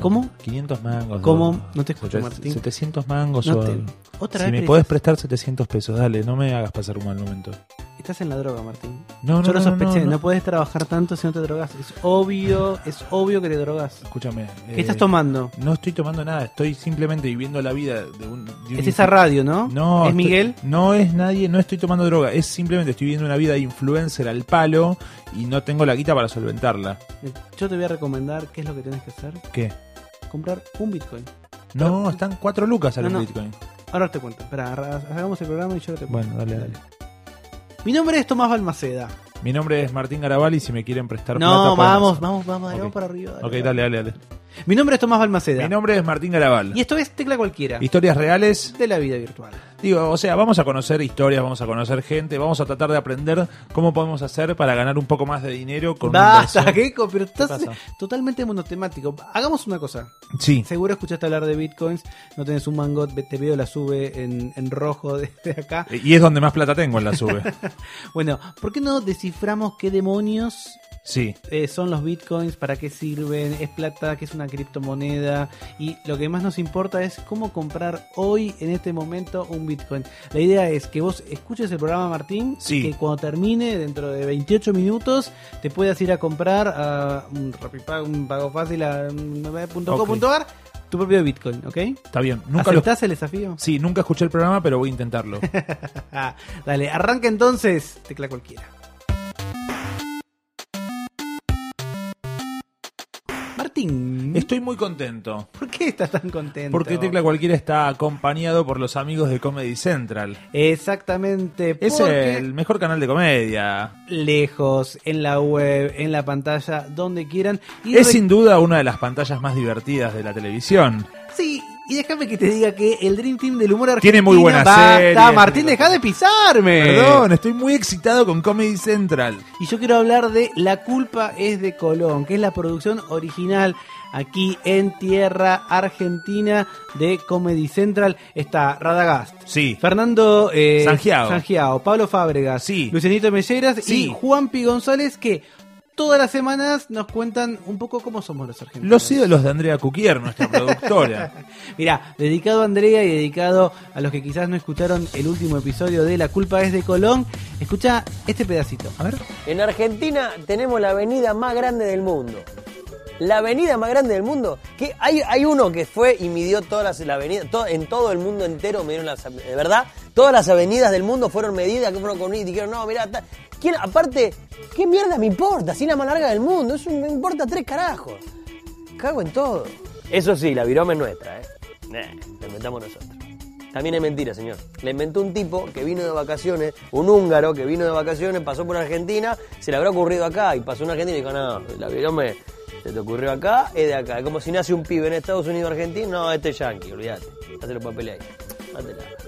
¿Cómo? 500 mangos. ¿Cómo? No te escucho, o Martín. 700 mangos. No o- te- Otra si vez me podés prestar 700 pesos, dale, no me hagas pasar un mal momento. Estás en la droga, Martín. No, no, Yo lo no, sospeché. no, puedes trabajar tanto si no te drogas. Es obvio, es obvio que te drogas. Escúchame. ¿Qué eh, estás tomando? No estoy tomando nada, estoy simplemente viviendo la vida de un. de un Es esa radio, ¿no? No. ¿Es estoy- Miguel? No es nadie, no estoy tomando droga, es simplemente estoy viviendo una vida de influencer al palo y no tengo la guita para solventarla. Yo te voy a recomendar qué es lo que tienes que hacer. ¿Qué? Comprar un Bitcoin. No, están 4 lucas al No, no. Bitcoin. Ahora te cuento. Espera, hagamos el programa y yo te cuento. Bueno, dale, dale. Mi nombre es Tomás Balmaceda. Mi nombre es Martín Garabal y si me quieren prestar No, plata. vamos, vamos, vamos, Ok. vamos para arriba. dale, Ok, dale, dale, dale. Mi nombre es Tomás Balmaceda. Mi nombre es Martín Garabal. Y esto es Tecla Cualquiera. Historias reales. De la vida virtual. Digo, o sea, vamos a conocer historias, vamos a conocer gente, vamos a tratar de aprender cómo podemos hacer para ganar un poco más de dinero con Basta. Keiko, pero estás totalmente monotemático. Hagamos una cosa. Sí. Seguro escuchaste hablar de bitcoins, no tenés un mango, te veo la sube en, en rojo desde acá. Y es donde más plata tengo en la sube. Bueno, ¿por qué no desciframos qué demonios Sí. eh, son los bitcoins? ¿Para qué sirven? ¿Es plata? ¿Qué es una criptomoneda? Y lo que más nos importa es cómo comprar hoy, en este momento, un bitcoin. La idea es que vos escuches el programa, Martín, Sí. que cuando termine, dentro de 28 minutos, te puedas ir a comprar a un un pago fácil a .com.ar tu propio bitcoin, ¿ok? Está bien. Nunca lo... ¿Aceptás el desafío? Sí, nunca escuché el programa, pero voy a intentarlo. Dale, arranca entonces, tecla cualquiera. Estoy muy contento. ¿por qué estás tan contento? Porque Tecla Cualquiera está acompañado por los amigos de Comedy Central. Exactamente, Es porque el mejor canal de comedia. lejos, en la web, en la pantalla, donde quieran. Y Es sin duda una de las pantallas más divertidas de la televisión. Sí, y déjame que te diga que el Dream Team del humor argentino... Tiene muy buenas Basta, series. Martín, deja de pisarme. Perdón, estoy muy excitado con Comedy Central. Y yo quiero hablar de La culpa es de Colón, que es la producción original aquí en tierra argentina de Comedy Central. Está Radagast, Sí. Fernando eh, Sangiao. Sangiao, Pablo Fábregas, Sí. Lucianito Melleras Sí. y Juan Pi González, que todas las semanas nos cuentan un poco cómo somos los argentinos. Los ídolos de Andrea Cuquier, nuestra productora. Mira, dedicado a Andrea y dedicado a los que quizás no escucharon el último episodio de La culpa es de Colón, escucha este pedacito. A ver. En Argentina tenemos la avenida más grande del mundo. La avenida más grande del mundo. Que hay, hay uno que fue y midió todas las la avenida, to- en todo el mundo entero midieron las de verdad, todas las avenidas del mundo fueron medidas, que fueron con y dijeron, no, mirá, ta- ¿quién, aparte, ¿qué mierda me importa? Si es la más larga del mundo, eso me importa tres carajos. Cago en todo. Eso sí, la viroma es nuestra, ¿eh? La inventamos nosotros. También es mentira, señor. Le inventó un tipo que vino de vacaciones, un húngaro que vino de vacaciones, pasó por Argentina, se le habrá ocurrido acá y pasó en Argentina y dijo, no, la virome se te ocurrió acá, es de acá. Es como si nace un pibe en Estados Unidos Argentina, no, este es yankee, olvídate. Hazte los papeles ahí. Hátela.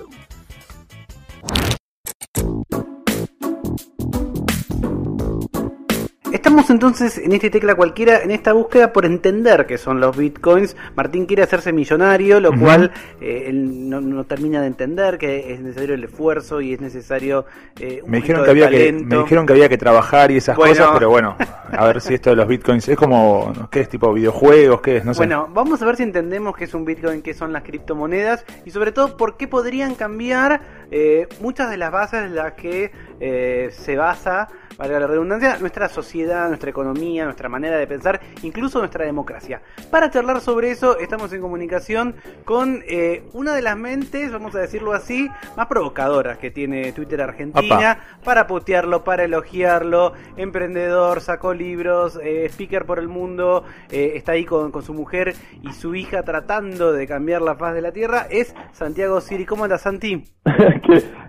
Estamos entonces en este tecla cualquiera, en esta búsqueda por entender qué son los bitcoins. Martín quiere hacerse millonario, lo cual eh, él no, no termina de entender que es necesario el esfuerzo y es necesario eh, un Me dijeron, que había que, me dijeron que había que trabajar y esas Bueno. cosas, pero bueno, a ver si esto de los bitcoins es como, ¿qué es? ¿Tipo videojuegos? ¿Qué es? No sé. Bueno, vamos a ver si entendemos qué es un Bitcoin, qué son las criptomonedas y sobre todo por qué podrían cambiar eh, muchas de las bases en las que eh, se basa, valga la redundancia, nuestra sociedad, nuestra economía, nuestra manera de pensar, incluso nuestra democracia. Para charlar sobre eso estamos en comunicación con eh, una de las mentes, vamos a decirlo así, más provocadoras que tiene Twitter Argentina, para putearlo, para elogiarlo, emprendedor, sacó libros, eh, speaker por el mundo, eh, está ahí con, con su mujer y su hija tratando de cambiar la faz de la tierra, es Santiago Siri. ¿Cómo andas, Santi?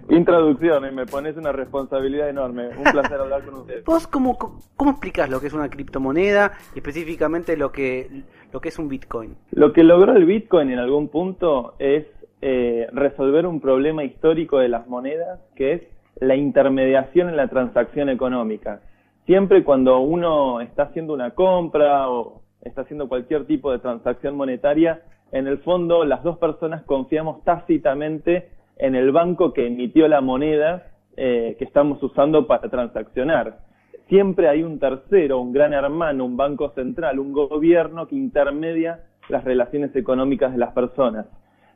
Qué introducción, y me pones una responsabilidad enorme. Un placer hablar con ustedes. ¿Vos cómo, cómo explicás lo que es una criptomoneda y específicamente lo que, lo que es un Bitcoin? Lo que logró el Bitcoin en algún punto es eh, resolver un problema histórico de las monedas, que es la intermediación en la transacción económica. Siempre cuando uno está haciendo una compra o está haciendo cualquier tipo de transacción monetaria, en el fondo las dos personas confiamos tácitamente en el banco que emitió la moneda eh, que estamos usando para transaccionar. Siempre hay un tercero, un gran hermano, un banco central, un gobierno que intermedia las relaciones económicas de las personas.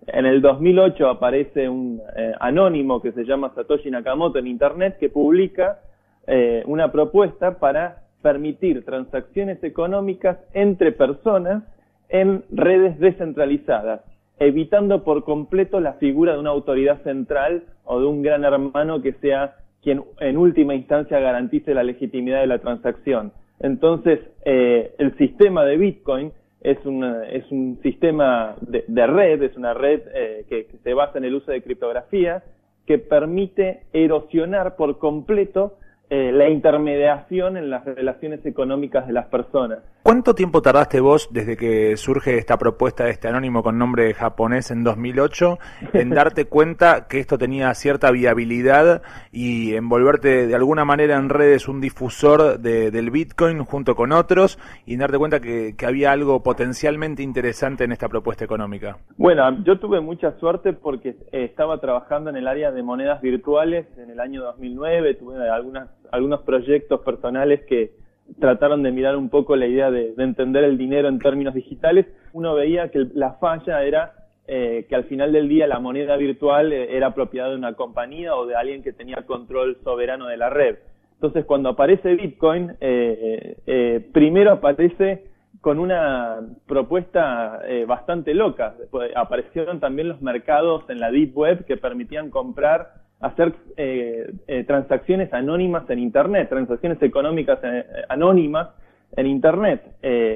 En el 2008 aparece un eh, anónimo que se llama Satoshi Nakamoto en Internet que publica eh, una propuesta para permitir transacciones económicas entre personas en redes descentralizadas, evitando por completo la figura de una autoridad central o de un gran hermano que sea quien en última instancia garantice la legitimidad de la transacción. Entonces, eh, el sistema de Bitcoin es, es un sistema de, red, es una red eh, que, se basa en el uso de criptografía, que permite erosionar por completo eh, la intermediación en las relaciones económicas de las personas. ¿Cuánto tiempo tardaste vos desde que surge esta propuesta de este anónimo con nombre japonés en 2008 en darte cuenta que esto tenía cierta viabilidad y envolverte de alguna manera en redes un difusor del Bitcoin junto con otros y darte cuenta que, había algo potencialmente interesante en esta propuesta económica? Bueno, yo tuve mucha suerte porque eh, estaba trabajando en el área de monedas virtuales en el año 2009, tuve algunas algunos proyectos personales que trataron de mirar un poco la idea de, entender el dinero en términos digitales, uno veía que la falla era eh, que al final del día la moneda virtual eh, era propiedad de una compañía o de alguien que tenía control soberano de la red. Entonces, cuando aparece Bitcoin, eh, primero aparece con una propuesta bastante loca. aparecieron también los mercados en la Deep Web que permitían comprar hacer eh, eh, transacciones anónimas en Internet, transacciones económicas eh, anónimas en Internet.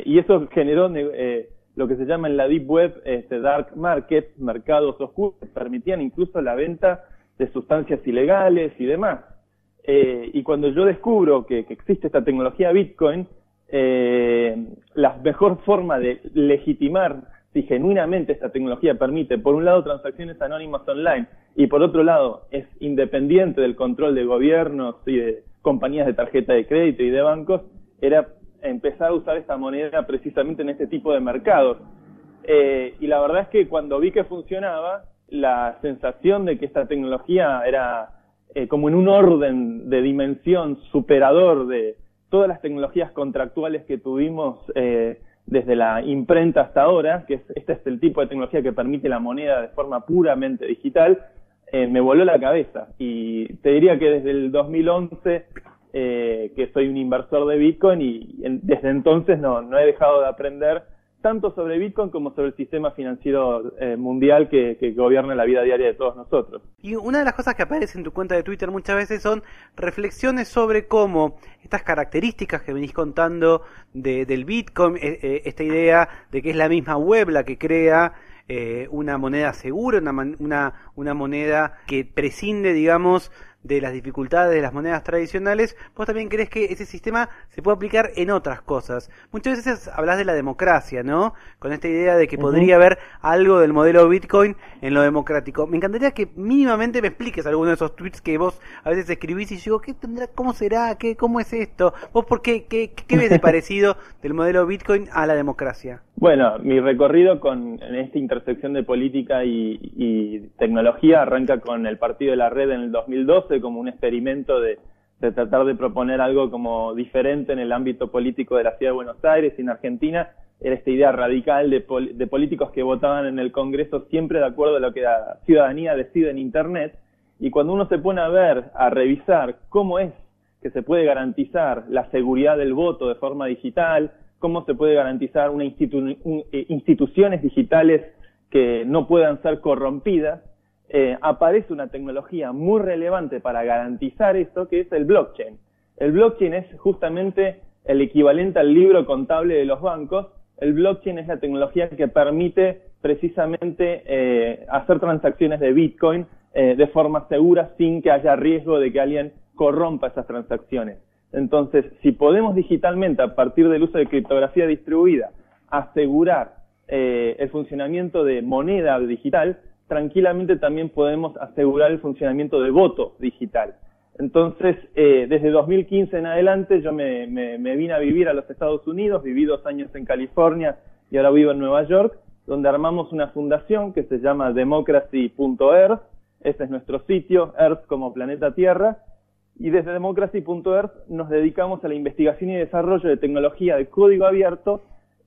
y eso generó lo que se llama en la Deep Web este, Dark Market, mercados oscuros, que permitían incluso la venta de sustancias ilegales y demás. y cuando yo descubro que, que existe esta tecnología Bitcoin, la mejor forma de legitimar si genuinamente esta tecnología permite, por un lado, transacciones anónimas online y por otro lado, es independiente del control de gobiernos y de compañías de tarjeta de crédito y de bancos, era empezar a usar esta moneda precisamente en este tipo de mercados. Eh, y la verdad es que cuando vi que funcionaba, la sensación de que esta tecnología era eh, como en un orden de dimensión superador de todas las tecnologías contractuales que tuvimos eh, desde la imprenta hasta ahora, que es, este es el tipo de tecnología que permite la moneda de forma puramente digital, eh, me voló la cabeza. Y te diría que desde el 2011 eh, que soy un inversor de Bitcoin y desde entonces no, no he dejado de aprender tanto sobre Bitcoin como sobre el sistema financiero eh, mundial que, gobierna la vida diaria de todos nosotros. Y una de las cosas que aparece en tu cuenta de Twitter muchas veces son reflexiones sobre cómo estas características que venís contando de, del Bitcoin, eh, eh, esta idea de que es la misma web la que crea una moneda segura, una, una, una moneda que prescinde, digamos, de las dificultades de las monedas tradicionales, vos también crees que ese sistema se puede aplicar en otras cosas. Muchas veces hablas de la democracia, ¿no? Con esta idea de que podría haber algo del modelo Bitcoin en lo democrático. Me encantaría que mínimamente me expliques alguno de esos tweets que vos a veces escribís y yo digo, ¿qué tendrá, cómo será, qué, cómo es esto? ¿Vos por qué, qué, qué ves de parecido del modelo Bitcoin a la democracia? Bueno, mi recorrido con, en esta intersección de política y, tecnología arranca con el Partido de la Red en el 2012 como un experimento de, tratar de proponer algo como diferente en el ámbito político de la Ciudad de Buenos Aires y en Argentina. Era esta idea radical de, de políticos que votaban en el Congreso siempre de acuerdo a lo que la ciudadanía decide en Internet. Y cuando uno se pone a ver, a revisar cómo es que se puede garantizar la seguridad del voto de forma digital, cómo se puede garantizar una eh, instituciones digitales que no puedan ser corrompidas, eh, aparece una tecnología muy relevante para garantizar esto, que es el blockchain. El blockchain es justamente el equivalente al libro contable de los bancos. El blockchain es la tecnología que permite precisamente eh, hacer transacciones de Bitcoin de forma segura sin que haya riesgo de que alguien corrompa esas transacciones. Entonces, si podemos digitalmente, a partir del uso de criptografía distribuida, asegurar eh, el funcionamiento de moneda digital, tranquilamente también podemos asegurar el funcionamiento de voto digital. Entonces, eh, desde 2015 en adelante yo me, vine a vivir a los Estados Unidos, viví dos años en California y ahora vivo en Nueva York, donde armamos una fundación que se llama democracy.earth, ese es nuestro sitio, Earth como planeta Tierra, y desde democracy.earth nos dedicamos a la investigación y desarrollo de tecnología de código abierto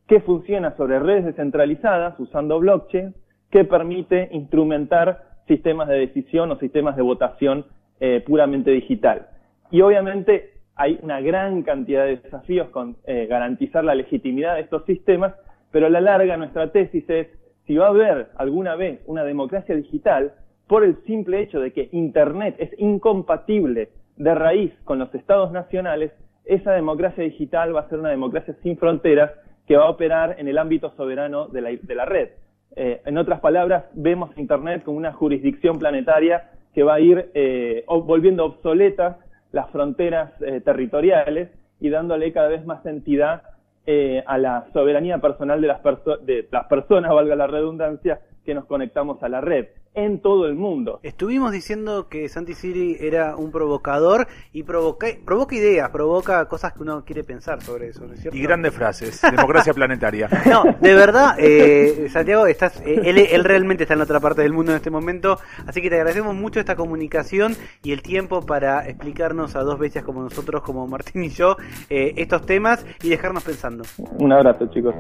que funciona sobre redes descentralizadas usando blockchain, que permite instrumentar sistemas de decisión o sistemas de votación eh, puramente digital. Y obviamente hay una gran cantidad de desafíos con eh, garantizar la legitimidad de estos sistemas, pero a la larga nuestra tesis es, si va a haber alguna vez una democracia digital, por el simple hecho de que Internet es incompatible de raíz con los estados nacionales, esa democracia digital va a ser una democracia sin fronteras que va a operar en el ámbito soberano de la, de la red. Eh, en otras palabras, vemos Internet como una jurisdicción planetaria que va a ir eh, volviendo obsoletas las fronteras eh, territoriales y dándole cada vez más entidad eh, a la soberanía personal de las, de las personas, valga la redundancia, que nos conectamos a la red en todo el mundo. Estuvimos diciendo que Santi Siri era un provocador y provoca, provoca ideas, provoca cosas que uno quiere pensar sobre eso, ¿no es cierto? Y grandes frases, democracia planetaria. No, de verdad, eh, Santiago, estás, eh, él, él, realmente está en la otra parte del mundo en este momento, así que te agradecemos mucho esta comunicación y el tiempo para explicarnos a dos bestias como nosotros, como Martín y yo, eh, estos temas y dejarnos pensando. Un abrazo, chicos.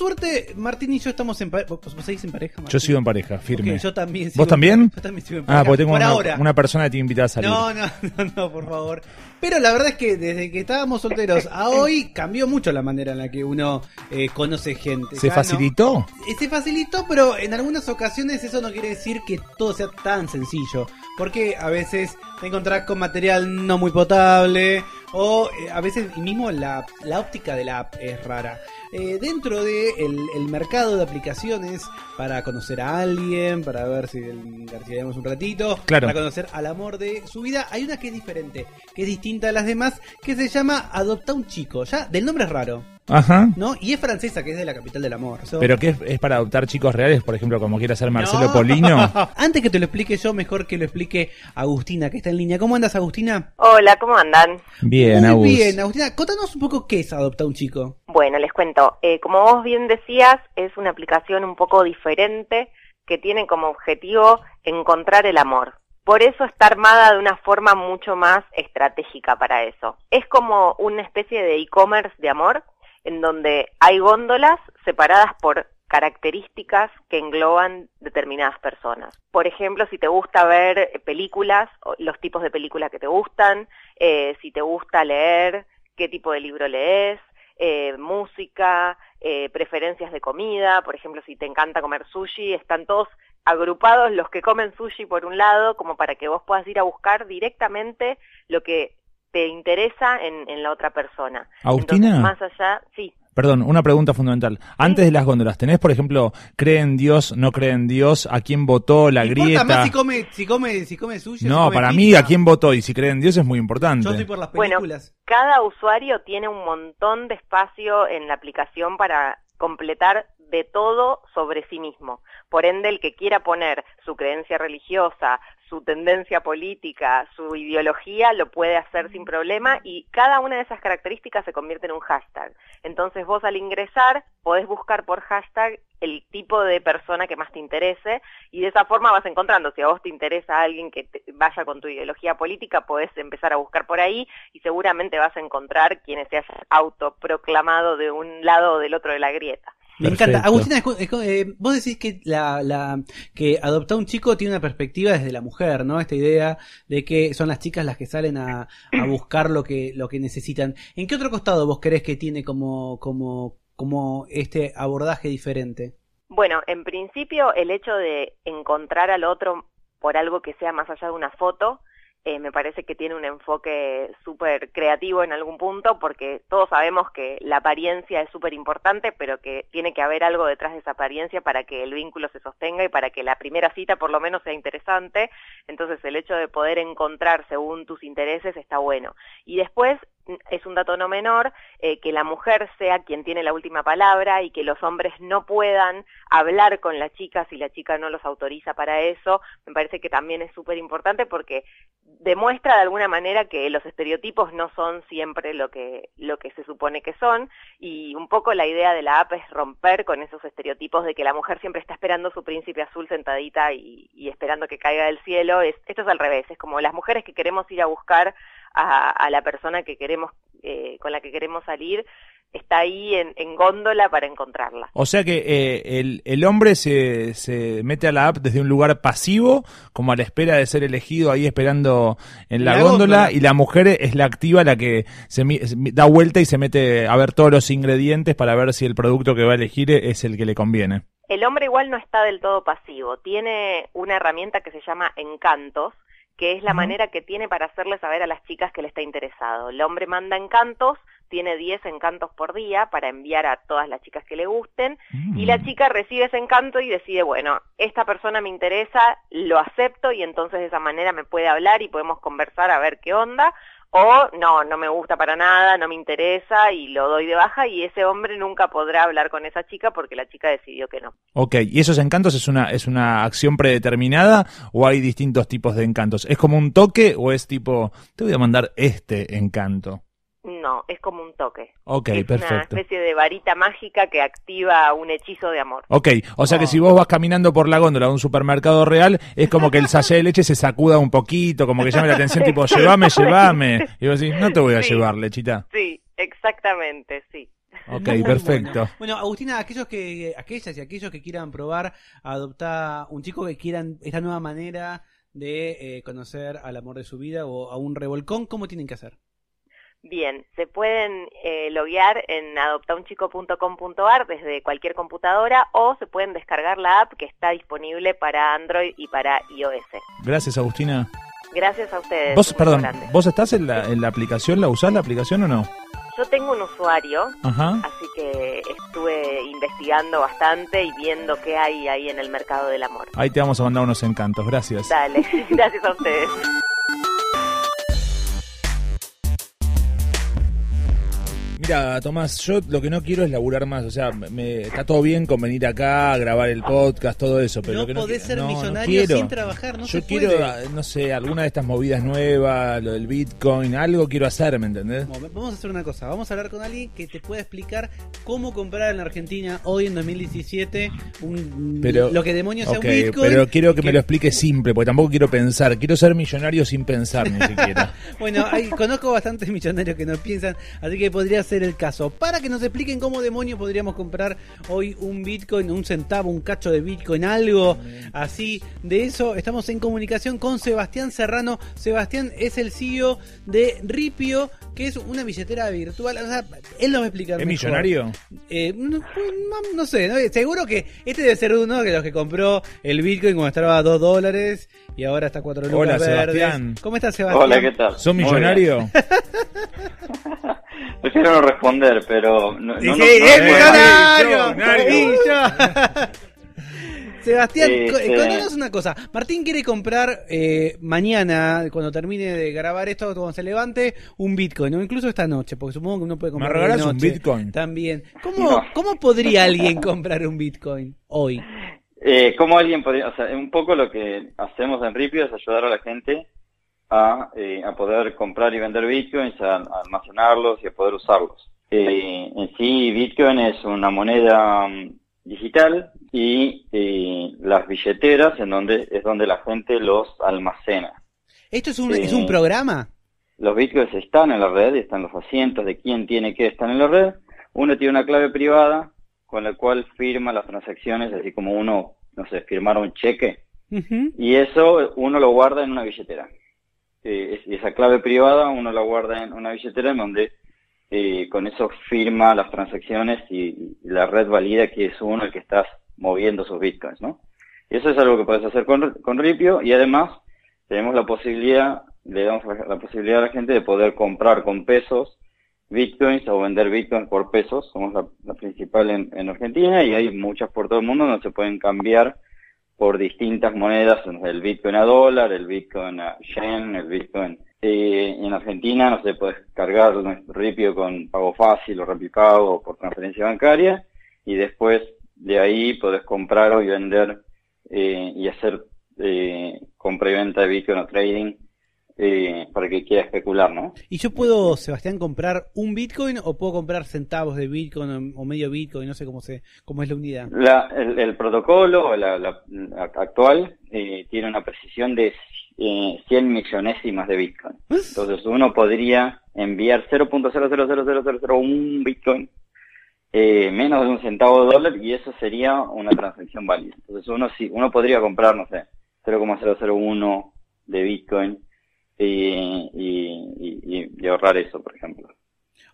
Suerte, Martín y yo estamos en pareja. ¿Vos seguís en pareja, Martín? Yo sigo en pareja, firme. Okay, yo también. ¿Vos también? Yo también sigo en pareja. Ah, porque tengo por una, ahora. una, persona que te invita a salir. No, no, no, no, por favor. Pero la verdad es que desde que estábamos solteros a hoy cambió mucho la manera en la que uno eh, conoce gente. ¿Se facilitó? No, eh, se facilitó, pero en algunas ocasiones eso no quiere decir que todo sea tan sencillo. Porque a veces te encontrás con material no muy potable o eh, a veces mismo la, la óptica de la app es rara. Eh, dentro del de el mercado de aplicaciones para conocer a alguien, para ver si garciamos un ratito, claro. para conocer al amor de su vida, hay una que es diferente, que es distinta a las demás, que se llama Adopta un chico. Ya, del nombre es raro. Ajá. ¿No? Y es francesa, que es de la capital del amor. So... ¿Pero qué es, es, para adoptar chicos reales? Por ejemplo, como quiere hacer Marcelo no. Polino. Antes que te lo explique yo, mejor que lo explique Agustina, que está en línea. ¿Cómo andas, Agustina? Hola, ¿cómo andan? Bien, Muy Agus. bien, Agustina. Contanos un poco qué es Adopta un chico. Bueno, les cuento. Eh, como vos bien decías, es una aplicación un poco diferente que tiene como objetivo encontrar el amor. Por eso está armada de una forma mucho más estratégica para eso. Es como una especie de e-commerce de amor en donde hay góndolas separadas por características que engloban determinadas personas. Por ejemplo, si te gusta ver películas, los tipos de películas que te gustan, eh, si te gusta leer, qué tipo de libro lees, eh, música, eh, preferencias de comida, por ejemplo, si te encanta comer sushi, están todos agrupados los que comen sushi por un lado, como para que vos puedas ir a buscar directamente lo que te interesa en, en la otra persona. Agustina. Entonces, más allá, sí. Perdón, una pregunta fundamental. Antes de las góndolas, ¿tenés, por ejemplo, cree en Dios, no cree en Dios, a quién votó, la grieta? más si come, si come, si come sushi? No, si come para pizza. mí, a quién votó y si cree en Dios es muy importante. Yo estoy por las Bueno, películas. cada usuario tiene un montón de espacio en la aplicación para completar de todo sobre sí mismo. Por ende, el que quiera poner su creencia religiosa, su tendencia política, su ideología, lo puede hacer sin problema y cada una de esas características se convierte en un hashtag. Entonces vos al ingresar podés buscar por hashtag el tipo de persona que más te interese y de esa forma vas encontrando, si a vos te interesa alguien que vaya con tu ideología política, podés empezar a buscar por ahí y seguramente vas a encontrar quienes se autoproclamado de un lado o del otro de la grieta. Me Perfecto. encanta. Agustina, eh, vos decís que la, la que adoptar un chico tiene una perspectiva desde la mujer, ¿no? Esta idea de que son las chicas las que salen a, a buscar lo que lo que necesitan. ¿En qué otro costado vos crees que tiene como como como este abordaje diferente? Bueno, en principio el hecho de encontrar al otro por algo que sea más allá de una foto, eh, me parece que tiene un enfoque súper creativo en algún punto, porque todos sabemos que la apariencia es súper importante, pero que tiene que haber algo detrás de esa apariencia para que el vínculo se sostenga y para que la primera cita por lo menos sea interesante. Entonces el hecho de poder encontrar según tus intereses está bueno. Y después es un dato no menor, eh, que la mujer sea quien tiene la última palabra y que los hombres no puedan hablar con la chica si la chica no los autoriza para eso, me parece que también es súper importante porque demuestra de alguna manera que los estereotipos no son siempre lo que, lo que se supone que son y un poco la idea de la app es romper con esos estereotipos de que la mujer siempre está esperando su príncipe azul sentadita y, esperando que caiga del cielo. Es, esto es al revés, es como las mujeres que queremos ir a buscar a, a la persona que queremos, eh, con la que queremos salir, está ahí en, en góndola para encontrarla. O sea que eh, el, el hombre se, se mete a la app desde un lugar pasivo, como a la espera de ser elegido, ahí esperando en la, La góndola, góndola. y la mujer es la activa, la que se mi- se da vuelta y se mete a ver todos los ingredientes para ver si el producto que va a elegir es el que le conviene. El hombre igual no está del todo pasivo, tiene una herramienta que se llama encantos, que es la manera que tiene para hacerle saber a las chicas que le está interesado. El hombre manda encantos, tiene 10 encantos por día para enviar a todas las chicas que le gusten, y la chica recibe ese encanto y decide, bueno, esta persona me interesa, lo acepto y entonces de esa manera me puede hablar y podemos conversar a ver qué onda, o no, no me gusta para nada, no me interesa y lo doy de baja y ese hombre nunca podrá hablar con esa chica porque la chica decidió que no. Ok, ¿y esos encantos es una, es una acción predeterminada o hay distintos tipos de encantos? ¿Es como un toque o es tipo, te voy a mandar este encanto? No, es como un toque. Ok, es una especie de varita mágica que activa un hechizo de amor. Ok, o sea que si vos vas caminando por la góndola de un supermercado real, es como que el sachet de leche se sacuda un poquito, como que llame la atención, tipo, llévame, llévame. Y vos decís, no te voy a Sí. llevar, lechita. Sí, exactamente, sí. Ok, Muy perfecto. Bueno. Bueno, Agustina, aquellos que, aquellas y aquellos que quieran probar a adoptar un chico que quieran esta nueva manera de eh, conocer al amor de su vida o a un revolcón, ¿cómo tienen que hacer? Bien, se pueden eh, loguear en adoptaunchico.com.ar desde cualquier computadora o se pueden descargar la app que está disponible para Android y para iOS. Gracias, Agustina. Gracias a ustedes. Vos, perdón, grande. ¿vos estás en la, en la aplicación? ¿La usás la aplicación o no? Yo tengo un usuario, Ajá. así que estuve investigando bastante y viendo qué hay ahí en el mercado del amor. Ahí te vamos a mandar unos encantos, gracias. Dale, gracias a ustedes. Mira, Tomás, yo lo que no quiero es laburar más. O sea, me, está todo bien con venir acá, grabar el podcast, todo eso. Pero No lo que no podés ser no, millonario quiero. sin trabajar, no Yo se quiero, puede. ah, no sé, alguna de estas movidas nuevas, lo del Bitcoin, algo quiero hacer, ¿me entendés? Vamos a hacer una cosa, vamos a hablar con alguien que te pueda explicar cómo comprar en la Argentina hoy en 2017 un, Pero, lo que demonios sea ok, un Bitcoin. pero quiero que y me lo explique simple, porque tampoco quiero pensar. Quiero ser millonario sin pensar ni siquiera. Bueno, hay- conozco bastantes millonarios que no piensan, así que podría ser el caso. Para que nos expliquen cómo demonios podríamos comprar hoy un Bitcoin, un centavo, un cacho de Bitcoin, algo así. De eso estamos en comunicación con Sebastián Serrano. Sebastián es el CEO de Ripio, que es una billetera virtual. O sea, él nos va a explicar ¿Es mejor. millonario? Eh, no, no- no sé, ¿no? seguro que este debe ser uno de los que compró el Bitcoin cuando estaba a 2 dólares y ahora está a 4 lucas Hola, verdes. Sebastián. ¿Cómo estás, Sebastián? Hola, ¿qué tal? ¿Sos millonario? Prefiero no responder, pero no, no, no- ¡es millonario! Sebastián, co- sí. contanos una cosa. Martín quiere comprar eh, mañana, cuando termine de grabar esto, cuando se levante, un Bitcoin, o incluso esta noche, porque supongo que uno puede comprar. regalás un Bitcoin? También. ¿Cómo, No. ¿Cómo podría alguien comprar un Bitcoin hoy? Eh, ¿Cómo alguien podría, o sea, un poco lo que hacemos en Ripio es ayudar a la gente a, eh, a poder comprar y vender bitcoins, a, a almacenarlos y a poder usarlos. Eh, en sí, Bitcoin es una moneda mm, digital y eh, las billeteras en donde es donde la gente los almacena. ¿Esto es un, es un programa? Los bitcoins están en la red, están los asientos de quién tiene qué están en la red. Uno tiene una clave privada con la cual firma las transacciones, así como uno, no sé, firmar un cheque. Y eso uno lo guarda en una billetera. Eh, esa clave privada uno la guarda en una billetera en donde eh, con eso firma las transacciones y, la red valida que es uno el que estás moviendo sus bitcoins, ¿no? Y eso es algo que puedes hacer con, con Ripio y además tenemos la posibilidad, le damos la posibilidad a la gente de poder comprar con pesos bitcoins o vender bitcoins por pesos. Somos la, la principal en, en Argentina y hay muchas por todo el mundo donde se pueden cambiar por distintas monedas, el bitcoin a dólar, el bitcoin a yen, el bitcoin Eh, en Argentina, no sé, puedes cargar nuestro Ripio con pago fácil o Rapipago o por transferencia bancaria y después de ahí podés comprar o vender eh, y hacer eh, compra y venta de Bitcoin o trading eh, para que quiera especular, ¿no? ¿Y yo puedo, Sebastián, comprar un Bitcoin o puedo comprar centavos de Bitcoin o, medio Bitcoin? No sé cómo, se, cómo es la unidad. La, el, el protocolo la, la, actual eh, tiene una precisión de eh, 100 millonésimas de Bitcoin. Entonces uno podría enviar 0.0000001 Bitcoin eh, menos de un centavo de dólar y eso sería una transacción válida. Entonces uno sí, uno podría comprar, no sé, 0,001 de Bitcoin y, y, ahorrar eso, por ejemplo.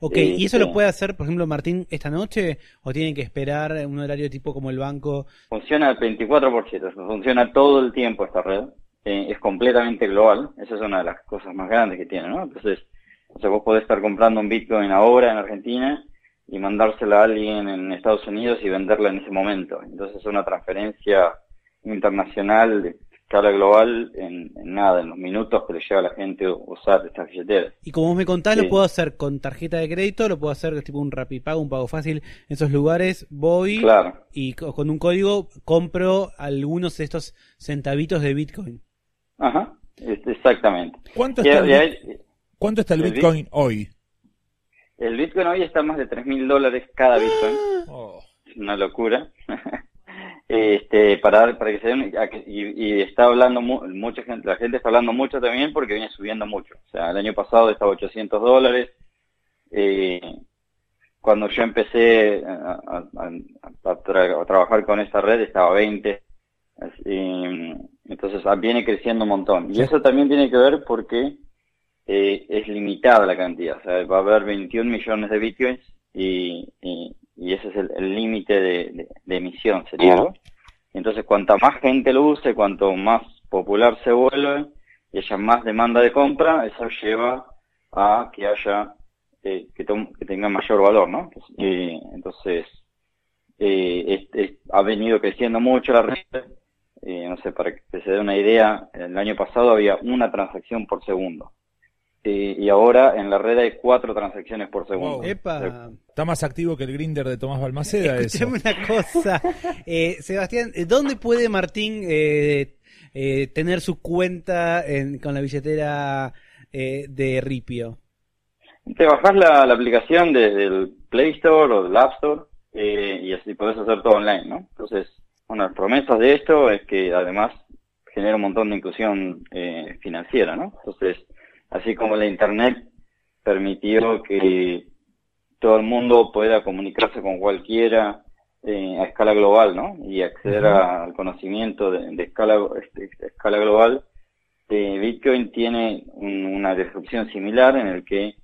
Ok, Eh, ¿y eso lo puede hacer, por ejemplo, Martín, esta noche? ¿O tienen que esperar un horario tipo como el banco? Funciona el 24 por 7, funciona todo el tiempo esta red. Eh, es completamente global, esa es una de las cosas más grandes que tiene, ¿no? Entonces, o sea, vos podés estar comprando un Bitcoin ahora en Argentina y mandársela a alguien en Estados Unidos y venderla en ese momento. Entonces es una transferencia internacional de escala global en, en nada, en los minutos que le lleva a la gente usar estas billeteras. Y como vos me contás, Sí. lo puedo hacer con tarjeta de crédito, lo puedo hacer tipo un Rapipago, un pago fácil. En esos lugares voy Claro. y co- con un código compro algunos de estos centavitos de Bitcoin. Ajá, exactamente. ¿Cuánto está el, cuánto está el el Bitcoin hoy? el Bitcoin hoy está más de 3 mil dólares cada Bitcoin. Oh. Una locura. este, para, para que se den, y, y está hablando mu- mucha gente, la gente está hablando mucho también porque viene subiendo mucho. O sea, el año pasado estaba 800 dólares. Eh, cuando yo empecé a, a- a- a tra- a trabajar con esta red estaba 20. Así, entonces ah, viene creciendo un montón. Y eso también tiene que ver porque eh, es limitada la cantidad. O sea, va a haber 21 millones de bitcoins y, y, y ese es el límite de, de- de emisión, sería. Entonces, cuanta más gente lo use, cuanto más popular se vuelve y haya más demanda de compra, eso lleva a que haya eh, que, que tenga mayor valor, ¿no? Eh, entonces, eh, es- es- ha venido creciendo mucho la red. Eh, no sé, para que se dé una idea, el año pasado había una transacción por segundo. Eh, y ahora en la red hay cuatro transacciones por segundo. Wow. Epa. Está más activo que el grinder de Tomás Balmaceda eso. Escuchame una cosa. Eh, Sebastián, ¿dónde puede Martín eh, eh, tener su cuenta en- con la billetera eh, de Ripio? Te bajas la, la aplicación desde el Play Store o del App Store eh, y así podés hacer todo online, ¿no? Entonces, una de las promesas de esto es que además genera un montón de inclusión eh, financiera, ¿no? Entonces, así como la Internet permitió que todo el mundo pueda comunicarse con cualquiera eh, a escala global, ¿no? Y acceder al conocimiento de, de escala, este, de escala global, eh, Bitcoin tiene un- una disrupción similar en el que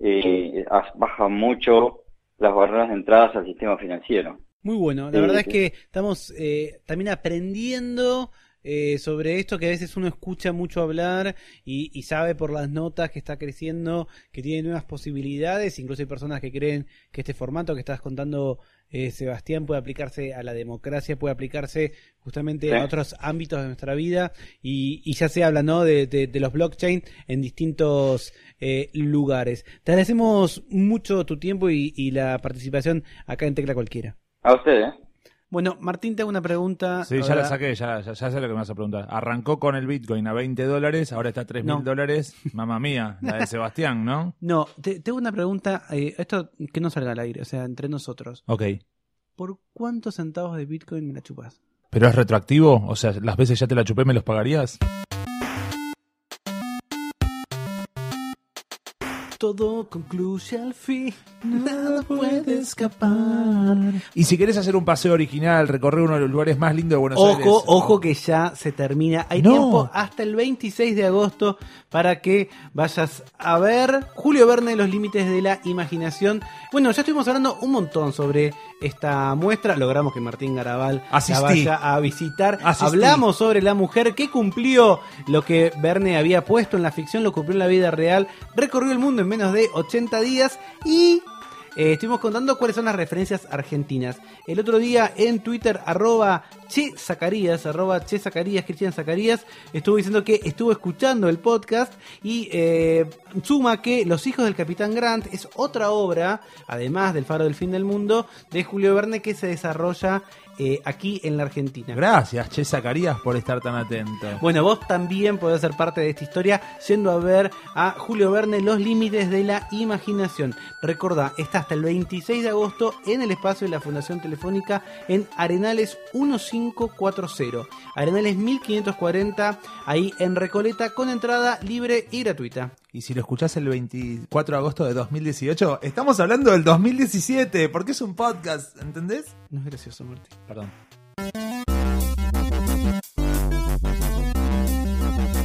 eh, baja mucho las barreras de entradas al sistema financiero. Muy bueno, la verdad es sí. que estamos eh, también aprendiendo eh, sobre esto que a veces uno escucha mucho hablar y, y sabe por las notas que está creciendo, que tiene nuevas posibilidades, incluso hay personas que creen que este formato que estás contando, eh, Sebastián, puede aplicarse a la democracia, puede aplicarse justamente Sí. a otros ámbitos de nuestra vida y, y ya se habla ¿no? de, de- de los blockchain en distintos eh, lugares. Te agradecemos mucho tu tiempo y, y la participación acá en Tecla Cualquiera. A ustedes, ¿eh? Bueno, Martín, te hago una pregunta. Sí, ya la saqué, ya, ya, ya sé lo que me vas a preguntar. Arrancó con el Bitcoin a 20 dólares, ahora está a 3 mil No. dólares. Mamma mía, la de Sebastián, ¿no? No, te, tengo una pregunta. eh, esto que no salga al aire, o sea, entre nosotros. Ok. ¿Por cuántos centavos de Bitcoin me la chupas? ¿Pero es retroactivo? O sea, las veces ya te la chupé, ¿me los pagarías? Todo concluye al fin, nada puede escapar. Y si querés hacer un paseo original, recorrer uno de los lugares más lindos de Buenos Aires. Ojo, ojo que ya se termina. Hay No. tiempo hasta el 26 de agosto para que vayas a ver Julio Verne, los límites de la imaginación. Bueno, ya estuvimos hablando un montón sobre esta muestra. Logramos que Martín Garabal Asistí. la vaya a visitar. Asistí. Hablamos sobre la mujer que cumplió lo que Verne había puesto en la ficción, lo cumplió en la vida real. Recorrió el mundo en menos de 80 días y eh, estuvimos contando cuáles son las referencias argentinas. El otro día en Twitter, arroba Che Zacarías, arroba Che Zacarías, Cristian Zacarías, estuvo diciendo que estuvo escuchando el podcast y eh, suma que Los hijos del Capitán Grant es otra obra, además del Faro del Fin del Mundo, de Julio Verne que se desarrolla eh, aquí en la Argentina. Gracias, Che Zacarías, por estar tan atento. Bueno, vos también podés ser parte de esta historia yendo a ver a Julio Verne Los Límites de la Imaginación. Recordá, está hasta el 26 de agosto en el espacio de la Fundación Telefónica en Arenales 1540. Arenales 1540, ahí en Recoleta, con entrada libre y gratuita. Y si lo escuchás el 24 de agosto de 2018, estamos hablando del 2017, porque es un podcast, ¿entendés? No es gracioso, Martín. Perdón.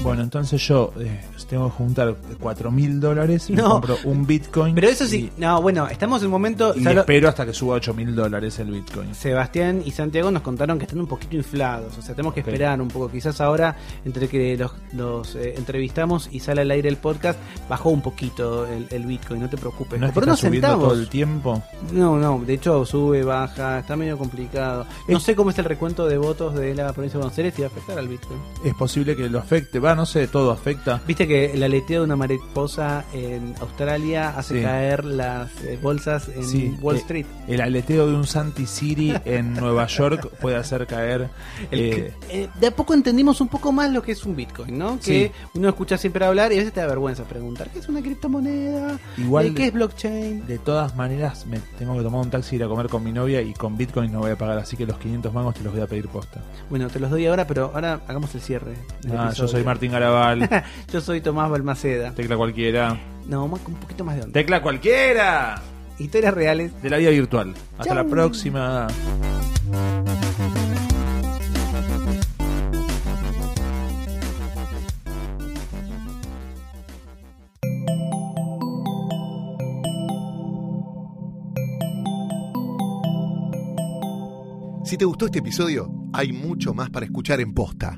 Bueno, entonces yo eh, tengo que juntar 4 mil dólares y No. compro un Bitcoin. Pero eso sí, no, bueno, estamos en un momento... Y, y espero hasta que suba 8 mil dólares el Bitcoin. Sebastián y Santiago nos contaron que están un poquito inflados, o sea, tenemos que esperar un poco. Quizás ahora, entre que los, los, eh, entrevistamos y sale al aire el podcast, bajó un poquito el, el Bitcoin, no te preocupes. No es que Por está subiendo todo el tiempo. No, no, de hecho sube, baja, está medio complicado. No sé cómo es el recuento de votos de la provincia de Buenos Aires y va a afectar al Bitcoin. Es posible que lo afecte. Va, no sé, todo afecta. Viste que el aleteo de una mariposa en Australia hace Sí. caer las eh, bolsas en Sí, Wall eh, Street. El aleteo de un Santi City en Nueva York puede hacer caer. El eh, eh, de a poco entendimos un poco más lo que es un Bitcoin, ¿no? Que Sí. uno escucha siempre hablar y a veces te da vergüenza preguntar qué es una criptomoneda, Igual- qué es blockchain. De todas maneras, me tengo que tomar un taxi y ir a comer con mi novia y con Bitcoin no voy a pagar, así que los 500 mangos te los voy a pedir posta. Bueno, te los doy ahora, pero ahora hagamos el cierre. Ah, yo soy Martín Garabal. Yo soy Tomás Balmaceda. Tecla cualquiera. No, un poquito más de onda. Tecla cualquiera. Historias reales. De la vida virtual. Hasta Chau. la próxima. Si te gustó este episodio, hay mucho más para escuchar en Posta.